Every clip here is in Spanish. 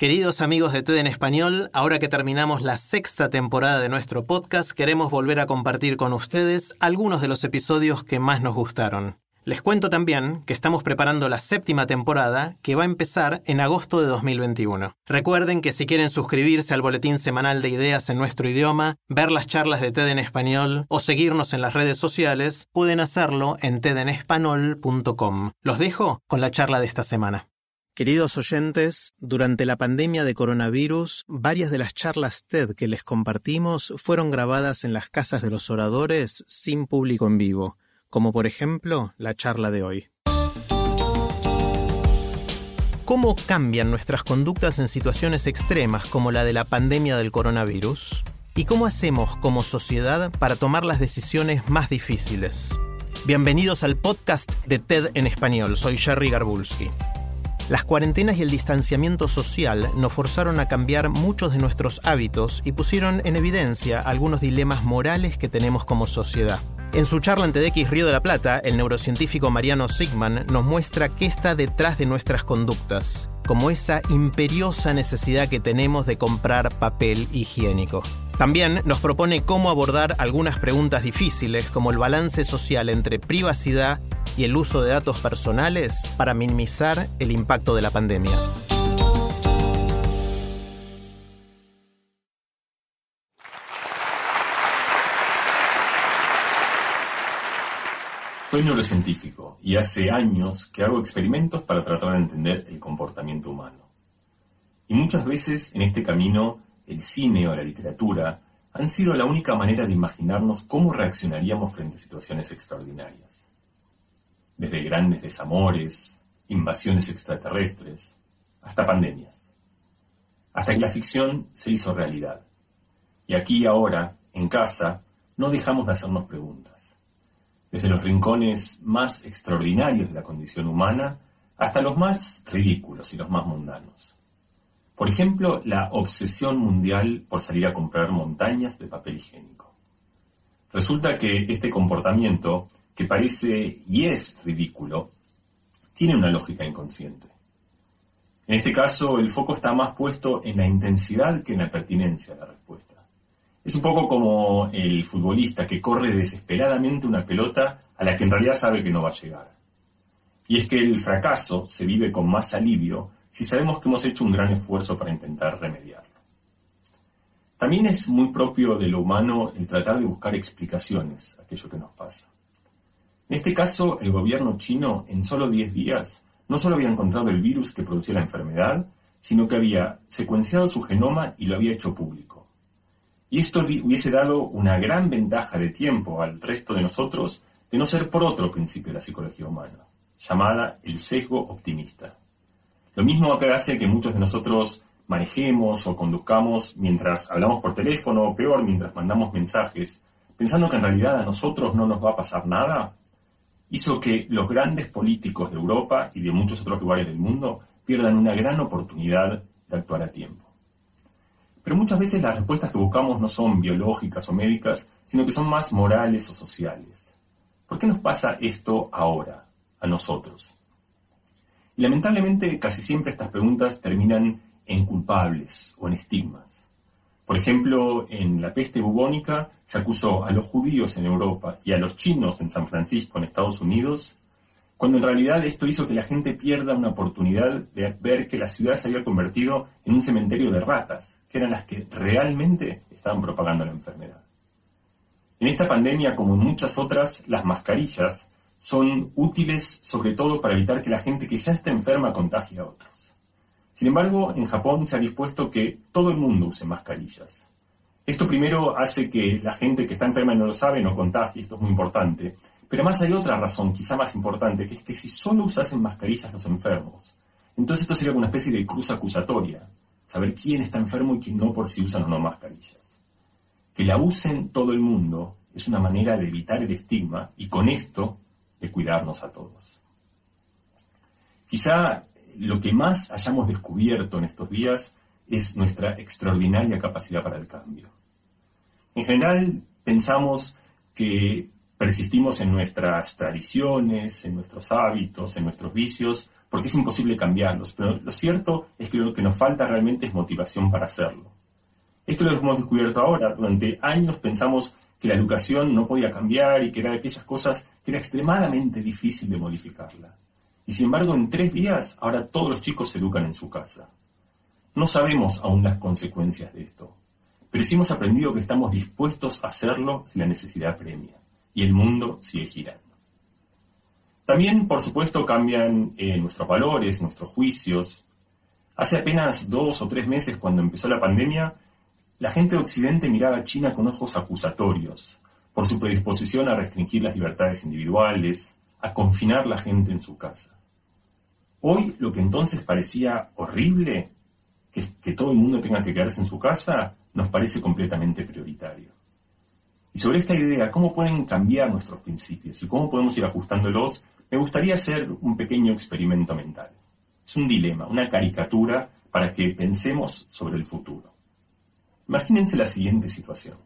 Queridos amigos de TED en Español, ahora que terminamos la sexta temporada de nuestro podcast, queremos volver a compartir con ustedes algunos de los episodios que más nos gustaron. Les cuento también que estamos preparando la séptima temporada que va a empezar en agosto de 2021. Recuerden que si quieren suscribirse al boletín semanal de ideas en nuestro idioma, ver las charlas de TED en español o seguirnos en las redes sociales, pueden hacerlo en tedenespanol.com. Los dejo con la charla de esta semana. Queridos oyentes, durante la pandemia de coronavirus, varias de las charlas TED que les compartimos fueron grabadas en las casas de los oradores sin público en vivo, como por ejemplo la charla de hoy. ¿Cómo cambian nuestras conductas en situaciones extremas como la de la pandemia del coronavirus? ¿Y cómo hacemos como sociedad para tomar las decisiones más difíciles? Bienvenidos al podcast de TED en español, soy Jerry Garbulski. Las cuarentenas y el distanciamiento social nos forzaron a cambiar muchos de nuestros hábitos y pusieron en evidencia algunos dilemas morales que tenemos como sociedad. En su charla en TEDx Río de la Plata, el neurocientífico Mariano Sigman nos muestra qué está detrás de nuestras conductas, como esa imperiosa necesidad que tenemos de comprar papel higiénico. También nos propone cómo abordar algunas preguntas difíciles como el balance social entre privacidad y el uso de datos personales para minimizar el impacto de la pandemia. Soy neurocientífico y hace años que hago experimentos para tratar de entender el comportamiento humano. Y muchas veces en este camino el cine o la literatura han sido la única manera de imaginarnos cómo reaccionaríamos frente a situaciones extraordinarias. Desde grandes desamores, invasiones extraterrestres, hasta pandemias. Hasta que la ficción se hizo realidad. Y aquí ahora, en casa, no dejamos de hacernos preguntas. Desde los rincones más extraordinarios de la condición humana hasta los más ridículos y los más mundanos. Por ejemplo, la obsesión mundial por salir a comprar montañas de papel higiénico. Resulta que este comportamiento, que parece y es ridículo, tiene una lógica inconsciente. En este caso, el foco está más puesto en la intensidad que en la pertinencia de la respuesta. Es un poco como el futbolista que corre desesperadamente una pelota a la que en realidad sabe que no va a llegar. Y es que el fracaso se vive con más alivio si sabemos que hemos hecho un gran esfuerzo para intentar remediarlo. También es muy propio de lo humano el tratar de buscar explicaciones a aquello que nos pasa. En este caso, el gobierno chino en solo 10 días no solo había encontrado el virus que producía la enfermedad, sino que había secuenciado su genoma y lo había hecho público. Y esto hubiese dado una gran ventaja de tiempo al resto de nosotros de no ser por otro principio de la psicología humana, llamada el sesgo optimista. Lo mismo que hace que muchos de nosotros manejemos o conduzcamos mientras hablamos por teléfono o peor, mientras mandamos mensajes, pensando que en realidad a nosotros no nos va a pasar nada, hizo que los grandes políticos de Europa y de muchos otros lugares del mundo pierdan una gran oportunidad de actuar a tiempo. Pero muchas veces las respuestas que buscamos no son biológicas o médicas, sino que son más morales o sociales. ¿Por qué nos pasa esto ahora, a nosotros? Y lamentablemente casi siempre estas preguntas terminan en culpables o en estigmas. Por ejemplo, en la peste bubónica se acusó a los judíos en Europa y a los chinos en San Francisco, en Estados Unidos, cuando en realidad esto hizo que la gente pierda una oportunidad de ver que la ciudad se había convertido en un cementerio de ratas, que eran las que realmente estaban propagando la enfermedad. En esta pandemia, como en muchas otras, las mascarillas son útiles sobre todo para evitar que la gente que ya está enferma contagie a otros. Sin embargo, en Japón se ha dispuesto que todo el mundo use mascarillas. Esto primero hace que la gente que está enferma no lo sabe no contagie, esto es muy importante, Pero más hay otra razón, quizá más importante, que es que si solo usasen mascarillas los enfermos, entonces esto sería una especie de cruz acusatoria, saber quién está enfermo y quién no por si usan o no mascarillas. Que la usen todo el mundo es una manera de evitar el estigma y con esto de cuidarnos a todos. Quizá lo que más hayamos descubierto en estos días es nuestra extraordinaria capacidad para el cambio. En general, pensamos que persistimos en nuestras tradiciones, en nuestros hábitos, en nuestros vicios, porque es imposible cambiarlos, pero lo cierto es que lo que nos falta realmente es motivación para hacerlo. Esto lo hemos descubierto ahora. Durante años pensamos que la educación no podía cambiar y que era de aquellas cosas que era extremadamente difícil de modificarla. Y sin embargo, en tres días, ahora todos los chicos se educan en su casa. No sabemos aún las consecuencias de esto, pero sí hemos aprendido que estamos dispuestos a hacerlo si la necesidad premia, y el mundo sigue girando. También, por supuesto, cambian eh, nuestros valores, nuestros juicios. Hace apenas dos o tres meses, cuando empezó la pandemia, la gente de Occidente miraba a China con ojos acusatorios por su predisposición a restringir las libertades individuales, a confinar la gente en su casa. Hoy lo que entonces parecía horrible, que, todo el mundo tenga que quedarse en su casa, nos parece completamente prioritario. Y sobre esta idea, ¿cómo pueden cambiar nuestros principios y cómo podemos ir ajustándolos? Me gustaría hacer un pequeño experimento mental. Es un dilema, una caricatura para que pensemos sobre el futuro. Imagínense la siguiente situación.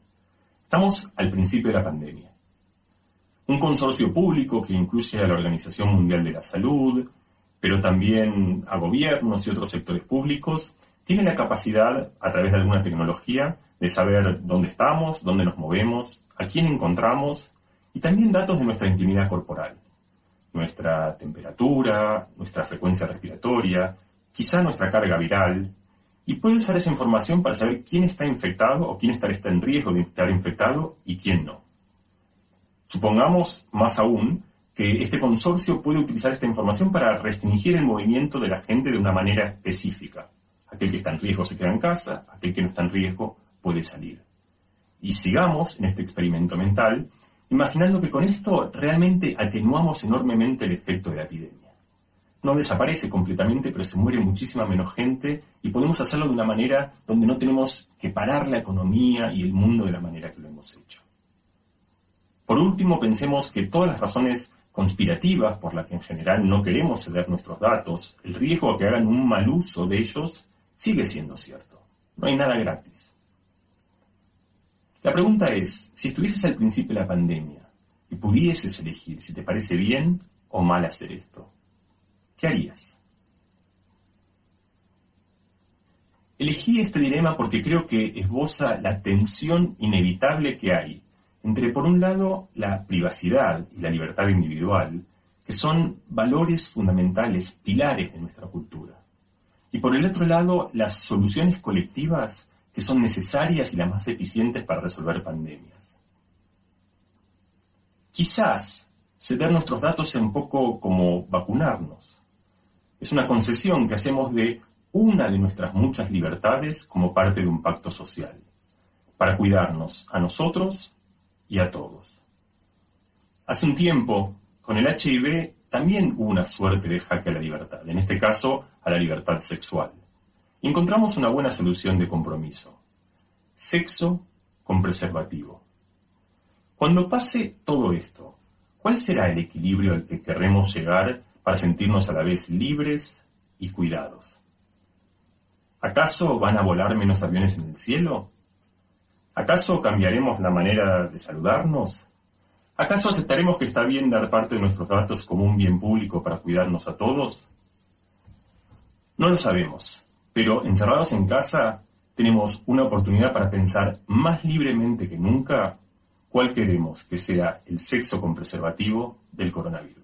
Estamos al principio de la pandemia. Un consorcio público que incluye a la Organización Mundial de la Salud, pero también a gobiernos y otros sectores públicos, tiene la capacidad, a través de alguna tecnología, de saber dónde estamos, dónde nos movemos, a quién encontramos y también datos de nuestra intimidad corporal. Nuestra temperatura, nuestra frecuencia respiratoria, quizá nuestra carga viral, y puede usar esa información para saber quién está infectado o quién está en riesgo de estar infectado y quién no. Supongamos, más aún, que este consorcio puede utilizar esta información para restringir el movimiento de la gente de una manera específica. Aquel que está en riesgo se queda en casa, aquel que no está en riesgo puede salir. Y sigamos en este experimento mental, imaginando que con esto realmente atenuamos enormemente el efecto de la epidemia no desaparece completamente, pero se muere muchísima menos gente y podemos hacerlo de una manera donde no tenemos que parar la economía y el mundo de la manera que lo hemos hecho. Por último, pensemos que todas las razones conspirativas por las que en general no queremos ceder nuestros datos, el riesgo a que hagan un mal uso de ellos, sigue siendo cierto. No hay nada gratis. La pregunta es, si estuvieses al principio de la pandemia y pudieses elegir si te parece bien o mal hacer esto, ¿qué harías? Elegí este dilema porque creo que esboza la tensión inevitable que hay entre, por un lado, la privacidad y la libertad individual, que son valores fundamentales, pilares de nuestra cultura, y por el otro lado, las soluciones colectivas que son necesarias y las más eficientes para resolver pandemias. Quizás ceder nuestros datos sea un poco como vacunarnos es una concesión que hacemos de una de nuestras muchas libertades como parte de un pacto social, para cuidarnos a nosotros y a todos. Hace un tiempo, con el HIV, también hubo una suerte de jaque a la libertad, en este caso a la libertad sexual. Encontramos una buena solución de compromiso. Sexo con preservativo. Cuando pase todo esto, ¿cuál será el equilibrio al que querremos llegar para sentirnos a la vez libres y cuidados. ¿Acaso van a volar menos aviones en el cielo? ¿Acaso cambiaremos la manera de saludarnos? ¿Acaso aceptaremos que está bien dar parte de nuestros datos como un bien público para cuidarnos a todos? No lo sabemos, pero encerrados en casa tenemos una oportunidad para pensar más libremente que nunca cuál queremos que sea el sexo con preservativo del coronavirus.